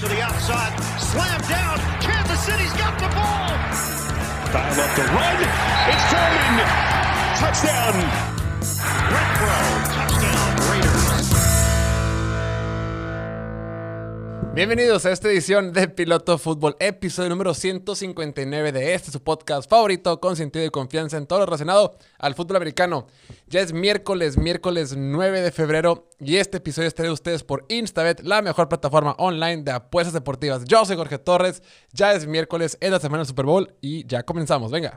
to the outside, slam down. Kansas City's got the ball. Dial up the run. It's Foreman. Touchdown. Bienvenidos a esta edición de Piloto Fútbol, episodio número 159 de este su podcast favorito con sentido y confianza en todo lo relacionado al fútbol americano. Ya es miércoles, miércoles 9 de febrero y este episodio estaré ustedes por Instabet, la mejor plataforma online de apuestas deportivas. Yo soy Jorge Torres, ya es miércoles, es la semana del Super Bowl y ya comenzamos, venga.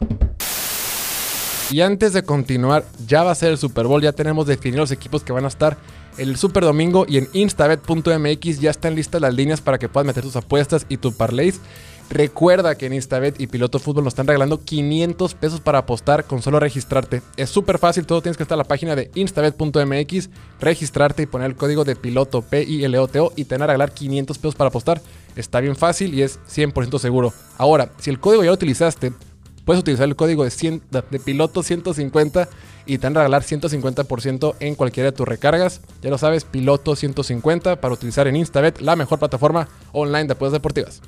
Y antes de continuar, ya va a ser el Super Bowl, ya tenemos definidos los equipos que van a estar el Super Domingo y en instabet.mx ya están listas las líneas para que puedas meter tus apuestas y tu parlays. Recuerda que en Instabet y Piloto Fútbol nos están regalando 500 pesos para apostar con solo registrarte. Es súper fácil, todo tienes que estar en la página de instabet.mx, registrarte y poner el código de piloto P-I-L-O-T-O y te van a regalar 500 pesos para apostar. Está bien fácil y es 100% seguro. Ahora, si el código ya lo utilizaste, puedes utilizar el código de, 100, de piloto 150 y te van a regalar 150% en cualquiera de tus recargas. Ya lo sabes, piloto 150 para utilizar en Instabet, la mejor plataforma online de apuestas deportivas.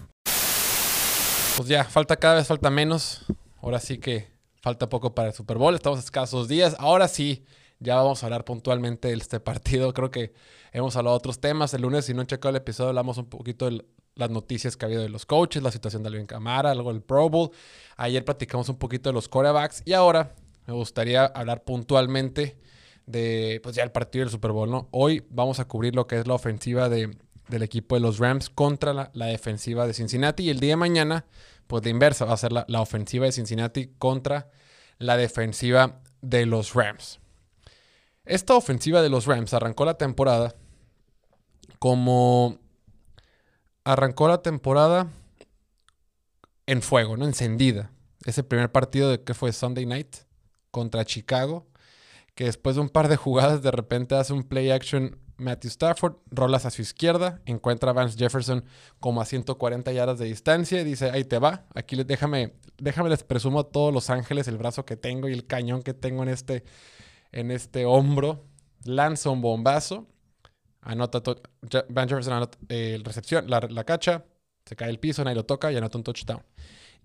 Pues ya, falta cada vez, falta menos. Ahora sí que falta poco para el Super Bowl. Estamos a escasos días. Ahora sí, ya vamos a hablar puntualmente de este partido. Creo que hemos hablado de otros temas. El lunes, si no han checado el episodio, hablamos un poquito de las noticias que ha habido de los coaches, la situación de Alvin Camara, algo del Pro Bowl. Ayer platicamos un poquito de los quarterbacks y ahora me gustaría hablar puntualmente de pues ya el partido del Super Bowl, ¿no? Hoy vamos a cubrir lo que es la ofensiva de, del equipo de los Rams contra la, la, defensiva de Cincinnati y el día de mañana, pues de inversa, va a ser la, la ofensiva de Cincinnati contra la defensiva de los Rams. Esta ofensiva de los Rams arrancó la temporada como arrancó la temporada en fuego, ¿no? Encendida. Ese primer partido de que fue Sunday Night contra Chicago, que después de un par de jugadas de repente hace un play action Matthew Stafford, rolas a su izquierda, encuentra a Vance Jefferson como a 140 yardas de distancia y dice, ahí te va, aquí déjame, déjame les presumo a todos los ángeles el brazo que tengo y el cañón que tengo en este, en este hombro, lanza un bombazo, anota, Vance Jefferson eh, recepción, la, la cacha, se cae el piso, nadie lo toca y anota un touchdown.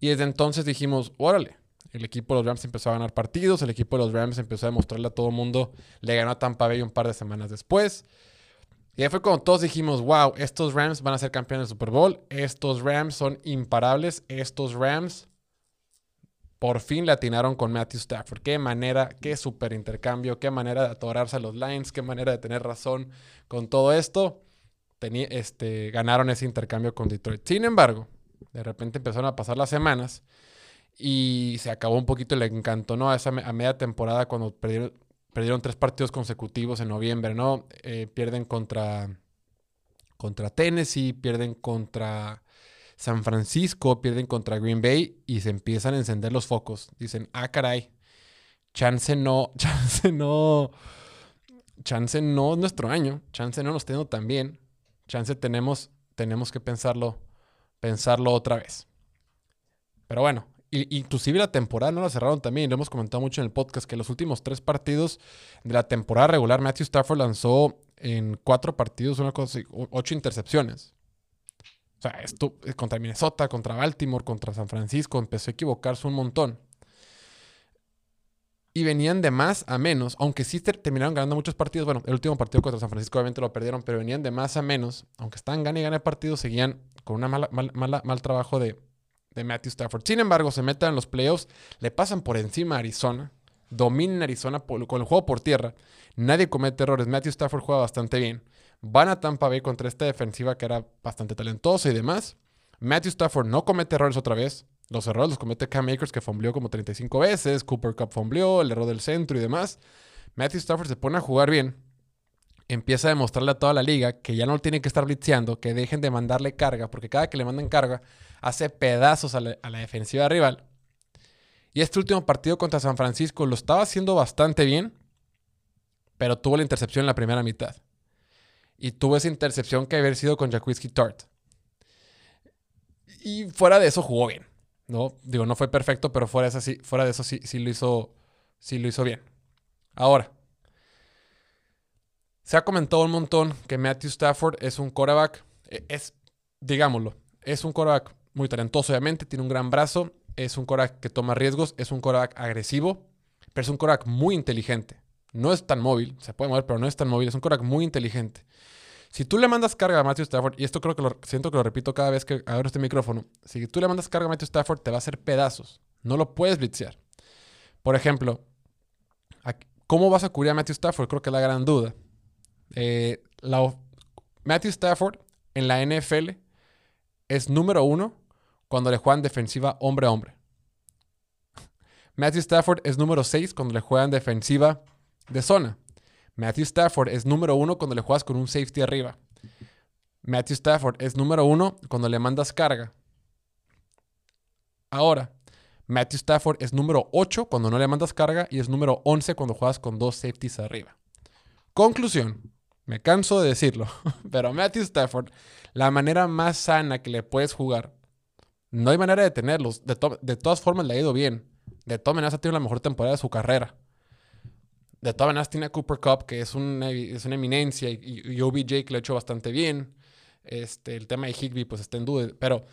Y desde entonces dijimos, órale, el equipo de los Rams empezó a ganar partidos, el equipo de los Rams empezó a demostrarle a todo el mundo, le ganó a Tampa Bay un par de semanas después. Y ahí fue cuando todos dijimos, wow, estos Rams van a ser campeones del Super Bowl, estos Rams son imparables, estos Rams por fin le atinaron con Matthew Stafford. Qué manera, qué super intercambio, qué manera de atorarse a los Lions, qué manera de tener razón con todo esto. Este, ganaron ese intercambio con Detroit. Sin embargo, de repente empezaron a pasar las semanas y se acabó un poquito el encanto, ¿no? A esa a media temporada cuando perdieron, perdieron tres partidos consecutivos en noviembre, ¿no? Eh, pierden contra, contra Tennessee, pierden contra San Francisco, pierden contra Green Bay y se empiezan a encender los focos. Dicen, ah, caray, chance no, chance no, chance no es nuestro año, chance no nos tengo tan bien, chance tenemos, tenemos que pensarlo, pensarlo otra vez. Pero bueno, inclusive la temporada no la cerraron también. Lo hemos comentado mucho en el podcast que los últimos tres partidos de la temporada regular, Matthew Stafford lanzó en cuatro partidos una cosa, ocho intercepciones. O sea, esto contra Minnesota, contra Baltimore, contra San Francisco, empezó a equivocarse un montón. Y venían de más a menos, aunque sí terminaron ganando muchos partidos. Bueno, el último partido contra San Francisco obviamente lo perdieron, pero venían de más a menos. Aunque estaban ganando y ganando partidos, seguían con un mal, mal, mal trabajo de, de Matthew Stafford. Sin embargo, se meten en los playoffs, le pasan por encima a Arizona, dominan Arizona con el juego por tierra, nadie comete errores, Matthew Stafford juega bastante bien. Van a Tampa Bay contra esta defensiva que era bastante talentosa y demás. Matthew Stafford no comete errores otra vez. Los errores los comete Cam Akers que fombleó como 35 veces, Cooper Cup fombleó, el error del centro y demás. Matthew Stafford se pone a jugar bien, empieza a demostrarle a toda la liga que ya no tiene que estar blitzeando, que dejen de mandarle carga, porque cada que le mandan carga hace pedazos a la, a la, defensiva rival. Y este último partido contra San Francisco lo estaba haciendo bastante bien, pero tuvo la intercepción en la primera mitad. Y tuvo esa intercepción que haber sido con Jaquiski Tart. Y fuera de eso jugó bien. ¿no? Digo, no fue perfecto, pero fuera de eso sí, fuera de eso sí, sí, lo hizo, sí lo hizo bien. Ahora, se ha comentado un montón que Matthew Stafford es un quarterback. Es digámoslo, es un quarterback muy talentoso, obviamente, tiene un gran brazo, es un quarterback que toma riesgos, es un quarterback agresivo, pero es un quarterback muy inteligente. No es tan móvil, se puede mover, pero no es tan móvil, es un quarterback muy inteligente. Si tú le mandas carga a Matthew Stafford, y esto creo que lo siento que lo repito cada vez que abro este micrófono, si tú le mandas carga a Matthew Stafford, te va a hacer pedazos. No lo puedes blitzear. Por ejemplo, ¿cómo vas a cubrir a Matthew Stafford? Creo que es la gran duda. Eh, Matthew Stafford en la NFL es número uno cuando le juegan defensiva hombre a hombre. Matthew Stafford es número 6 cuando le juegan defensiva de zona. Matthew Stafford es número uno cuando le juegas con un safety arriba. Matthew Stafford es número uno cuando le mandas carga. Ahora, Matthew Stafford es número 8 cuando no le mandas carga y es número 11 cuando juegas con dos safeties arriba. Conclusión, me canso de decirlo, pero Matthew Stafford, la manera más sana que le puedes jugar, no hay manera de tenerlos. De, de todas formas le ha ido bien. De todas maneras ha tenido la mejor temporada de su carrera de todas maneras tiene a Cooper Cup, que es una, es una eminencia, y, y, OBJ que lo ha hecho bastante bien. Este, el tema de Higby pues está en duda, pero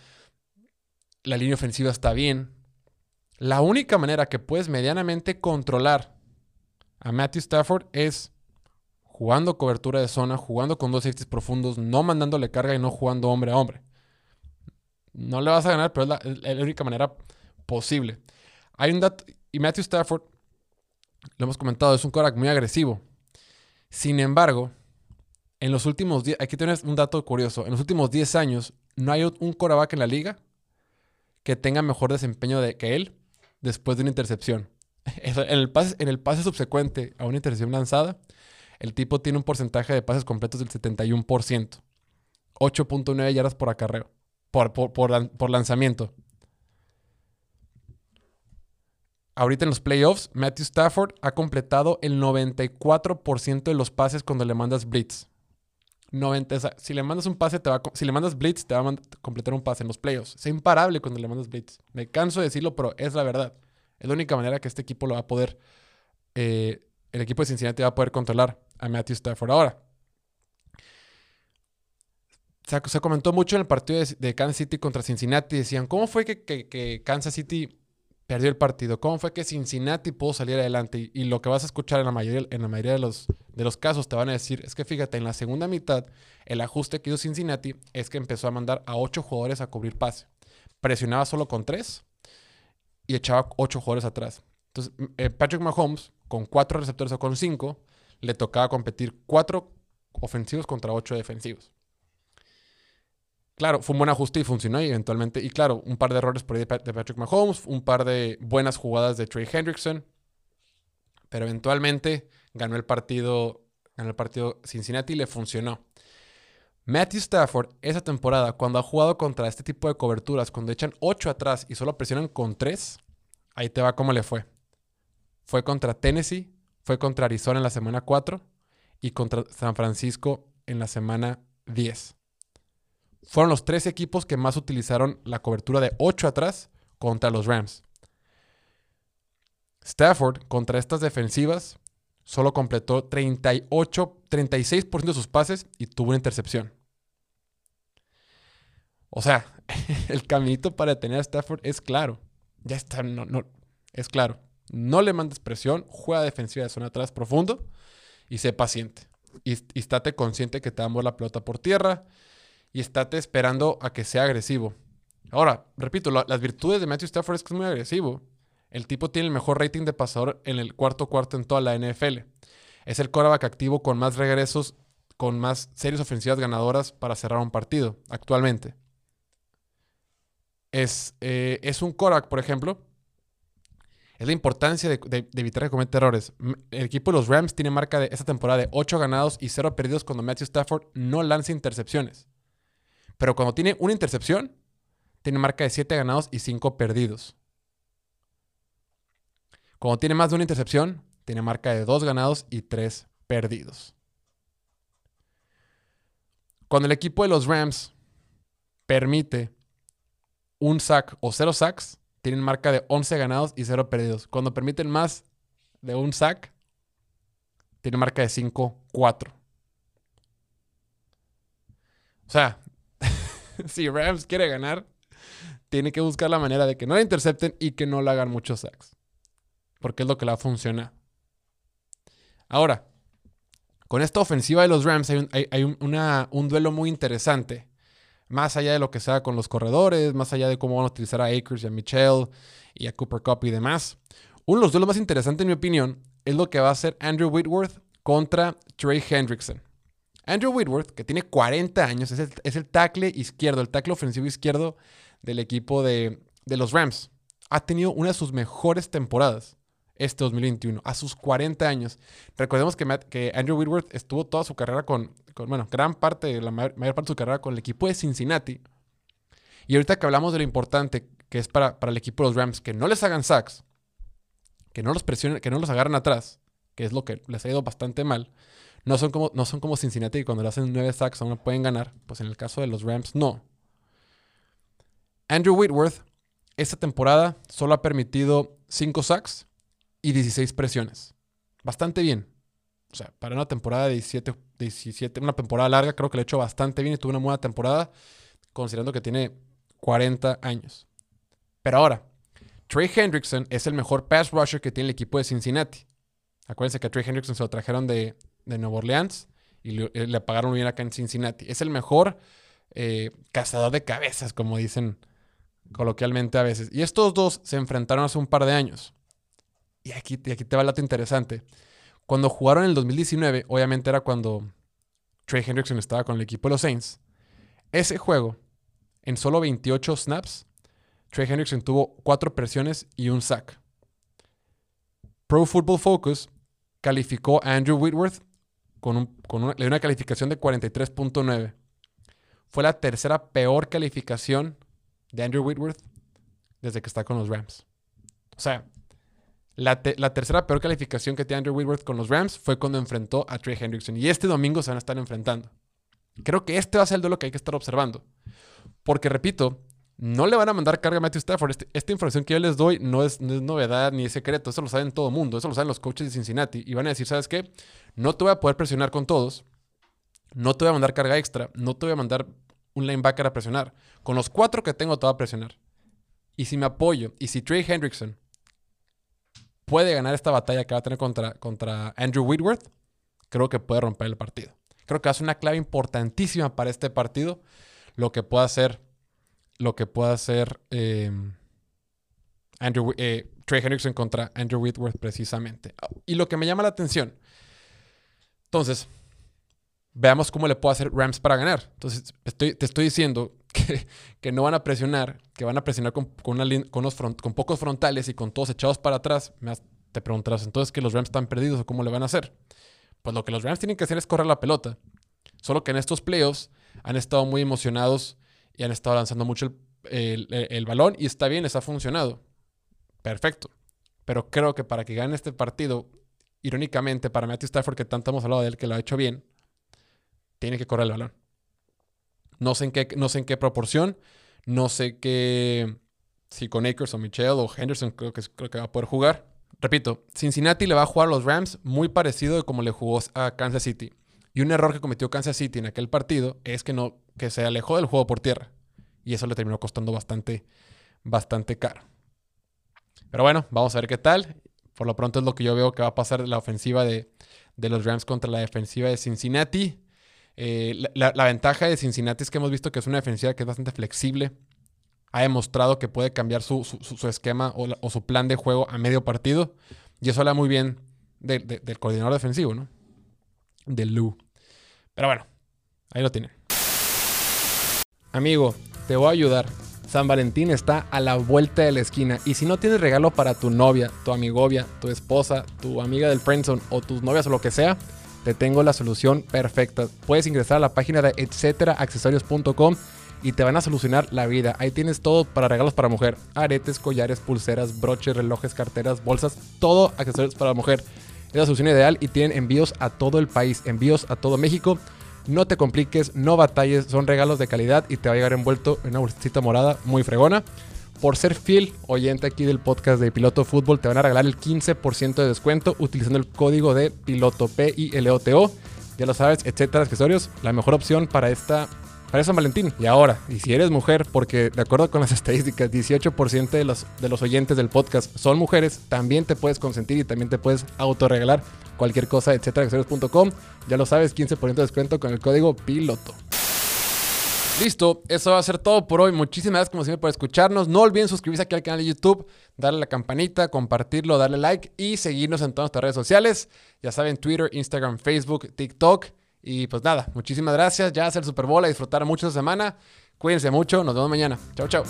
la línea ofensiva está bien. La única manera que puedes medianamente controlar a Matthew Stafford es jugando cobertura de zona, jugando con dos safeties profundos, no mandándole carga y no jugando hombre a hombre. No le vas a ganar, pero es la, es la única manera posible. Hay un dato, y Matthew Stafford lo hemos comentado, es un Korak muy agresivo. Sin embargo, en los últimos 10, aquí tienes un dato curioso, en los últimos 10 años no hay un quarterback en la liga que tenga mejor desempeño de, que él después de una intercepción. En el, pase, en el pase subsecuente a una intercepción lanzada, el tipo tiene un porcentaje de pases completos del 71%. 8.9 yardas por acarreo, por, por, por lanzamiento. Ahorita en los playoffs, Matthew Stafford ha completado el 94% de los pases cuando le mandas blitz. 90, si le mandas un pase, te va si le mandas blitz, te va a completar un pase en los playoffs. Es imparable cuando le mandas blitz. Me canso de decirlo, pero es la verdad. Es la única manera que este equipo lo va a poder, eh, el equipo de Cincinnati va a poder controlar a Matthew Stafford. Ahora, se, comentó mucho en el partido de, Kansas City contra Cincinnati. Decían, ¿cómo fue que Kansas City perdió el partido. ¿Cómo fue que Cincinnati pudo salir adelante? Y, lo que vas a escuchar en la mayoría, en la mayoría de, los, de los casos te van a decir es que fíjate, en la segunda mitad, el ajuste que hizo Cincinnati es que empezó a mandar a ocho jugadores a cubrir pase. Presionaba solo con tres y echaba ocho jugadores atrás. Entonces, eh, Patrick Mahomes, con cuatro receptores o con cinco, le tocaba competir cuatro ofensivos contra ocho defensivos. Claro, fue un buen ajuste y funcionó y eventualmente. Y claro, un par de errores por ahí de, Patrick Mahomes, un par de buenas jugadas de Trey Hendrickson. Pero eventualmente ganó el partido, ganó el partido Cincinnati y le funcionó. Matthew Stafford, esa temporada, cuando ha jugado contra este tipo de coberturas, cuando echan 8 atrás y solo presionan con 3, ahí te va cómo le fue. Fue contra Tennessee, fue contra Arizona en la semana 4 y contra San Francisco en la semana 10 fueron los tres equipos que más utilizaron la cobertura de 8 atrás contra los Rams. Stafford contra estas defensivas solo completó 38, 36% de sus pases y tuvo una intercepción. O sea, el caminito para detener a Stafford es claro. Ya está, no, no, es claro. No le mandes presión, juega defensiva de zona atrás profundo y sé paciente. Y, y estate consciente que te damos la pelota por tierra y estate esperando a que sea agresivo. Ahora, repito, las virtudes de Matthew Stafford es que es muy agresivo. El tipo tiene el mejor rating de pasador en el cuarto cuarto en toda la NFL. Es el quarterback activo con más regresos, con más series ofensivas ganadoras para cerrar un partido actualmente. Es, eh, es un quarterback, por ejemplo, es la importancia de, evitar que cometa errores. El equipo de los Rams tiene marca de esta temporada de 8 ganados y 0 perdidos cuando Matthew Stafford no lanza intercepciones. Pero cuando tiene una intercepción, tiene marca de 7 ganados y 5 perdidos. Cuando tiene más de una intercepción, tiene marca de 2 ganados y 3 perdidos. Cuando el equipo de los Rams permite un sack o 0 sacks, tienen marca de 11 ganados y 0 perdidos. Cuando permiten más de un sack, tienen marca de 5-4. O sea, si Rams quiere ganar, tiene que buscar la manera de que no la intercepten y que no le hagan muchos sacks. Porque es lo que la funciona. Ahora, con esta ofensiva de los Rams hay, un, hay, un, duelo muy interesante. Más allá de lo que sea con los corredores, más allá de cómo van a utilizar a Akers y a Michelle y a Cooper Cup y demás. Uno de los duelos más interesantes, en mi opinión, es lo que va a hacer Andrew Whitworth contra Trey Hendrickson. Andrew Whitworth, que tiene 40 años, es el, tackle izquierdo, el tackle ofensivo izquierdo del equipo de, de los Rams. Ha tenido una de sus mejores temporadas este 2021, a sus 40 años. Recordemos que, Andrew Whitworth estuvo toda su carrera con, bueno, gran parte, la mayor, parte de su carrera con el equipo de Cincinnati. Y ahorita que hablamos de lo importante que es para, para el equipo de los Rams, que no les hagan sacks, que no los presionen, que no los agarren atrás, que es lo que les ha ido bastante mal. No son como, no son como Cincinnati, que cuando le hacen nueve sacks aún no pueden ganar. Pues en el caso de los Rams, no. Andrew Whitworth, esta temporada solo ha permitido 5 sacks y 16 presiones. Bastante bien. O sea, para una temporada de 17, 17, una temporada larga, creo que le ha hecho bastante bien y tuvo una buena temporada, considerando que tiene 40 años. Pero ahora, Trey Hendrickson es el mejor pass rusher que tiene el equipo de Cincinnati. Acuérdense que a Trey Hendrickson se lo trajeron de, de Nueva Orleans y le, pagaron bien acá en Cincinnati. Es el mejor eh, cazador de cabezas, como dicen coloquialmente a veces. Y estos dos se enfrentaron hace un par de años. Y aquí, aquí te va el dato interesante. Cuando jugaron en el 2019, obviamente era cuando Trey Hendrickson estaba con el equipo de los Saints. Ese juego, en solo 28 snaps, Trey Hendrickson tuvo 4 presiones y un sack. Pro Football Focus calificó a Andrew Whitworth con, una, una calificación de 43.9. Fue la tercera peor calificación de Andrew Whitworth desde que está con los Rams. O sea, la, tercera peor calificación que tiene Andrew Whitworth con los Rams fue cuando enfrentó a Trey Hendrickson. Y este domingo se van a estar enfrentando. Creo que este va a ser el duelo que hay que estar observando. Porque, repito, no le van a mandar carga a Matthew Stafford. Este, esta información que yo les doy no es, novedad ni es secreto. Eso lo saben todo el mundo. Eso lo saben los coaches de Cincinnati. Y van a decir, ¿sabes qué? No te voy a poder presionar con todos. No te voy a mandar carga extra. No te voy a mandar un linebacker a presionar. Con los cuatro que tengo te voy a presionar. Y si me apoyo, y si Trey Hendrickson puede ganar esta batalla que va a tener contra, contra Andrew Whitworth, creo que puede romper el partido. Creo que hace una clave importantísima para este partido, lo que pueda hacer, lo que pueda hacer eh, Andrew, eh, Trey Hendrickson contra Andrew Whitworth precisamente. Y lo que me llama la atención, entonces, veamos cómo le puede hacer Rams para ganar. Entonces, estoy, te estoy diciendo que, no van a presionar, que van a presionar con, con, con pocos frontales y con todos echados para atrás, te preguntarás entonces que los Rams están perdidos o cómo le van a hacer. Pues lo que los Rams tienen que hacer es correr la pelota. Solo que en estos playoffs han estado muy emocionados y han estado lanzando mucho el, balón y está bien, les ha funcionado. Perfecto. Pero creo que para que gane este partido, irónicamente, para Matthew Stafford, que tanto hemos hablado de él, que lo ha hecho bien, tiene que correr el balón. No sé en qué, no sé en qué proporción. No sé qué. Si con Akers o Michelle o Henderson creo que, creo que va a poder jugar. Repito, Cincinnati le va a jugar a los Rams muy parecido de como le jugó a Kansas City. Y un error que cometió Kansas City en aquel partido es que, no, que se alejó del juego por tierra. Y eso le terminó costando bastante, bastante caro. Pero bueno, vamos a ver qué tal. Por lo pronto es lo que yo veo que va a pasar la ofensiva de, de los Rams contra la defensiva de Cincinnati. Eh, la, ventaja de Cincinnati es que hemos visto que es una defensiva que es bastante flexible. Ha demostrado que puede cambiar su, esquema o, su plan de juego a medio partido. Y eso habla muy bien del coordinador defensivo, ¿no? Del Lou. Pero bueno, ahí lo tienen. Amigo, te voy a ayudar. San Valentín está a la vuelta de la esquina. Y si no tienes regalo para tu novia, tu amigovia, tu esposa, tu amiga del friendzone o tus novias o lo que sea, te tengo la solución perfecta. Puedes ingresar a la página de etcéteraaccesorios.com y te van a solucionar la vida. Ahí tienes todo para regalos para mujer. Aretes, collares, pulseras, broches, relojes, carteras, bolsas, todo accesorios para mujer. Es la solución ideal y tienen envíos a todo el país, envíos a todo México. No te compliques, no batalles, son regalos de calidad y te va a llegar envuelto en una bolsita morada muy fregona. Por ser fiel oyente aquí del podcast de Piloto Fútbol, te van a regalar el 15% de descuento utilizando el código de Piloto P I L O T O. Ya lo sabes, etcétera, accesorios, la mejor opción para esta para Valentín. Y ahora, y si eres mujer, porque de acuerdo con las estadísticas, 18% de los, de los oyentes del podcast son mujeres, también te puedes consentir y también te puedes autorregalar cualquier cosa, etcétera, Ya lo sabes, 15% de descuento con el código PILOTO. Listo, eso va a ser todo por hoy. Muchísimas gracias como siempre por escucharnos. No olviden suscribirse aquí al canal de YouTube, darle la campanita, compartirlo, darle like y seguirnos en todas nuestras redes sociales. Ya saben, Twitter, Instagram, Facebook, TikTok. Y pues nada, muchísimas gracias. Ya hace el Super Bowl, a disfrutar mucho esta semana. Cuídense mucho, nos vemos mañana. Chao, chao.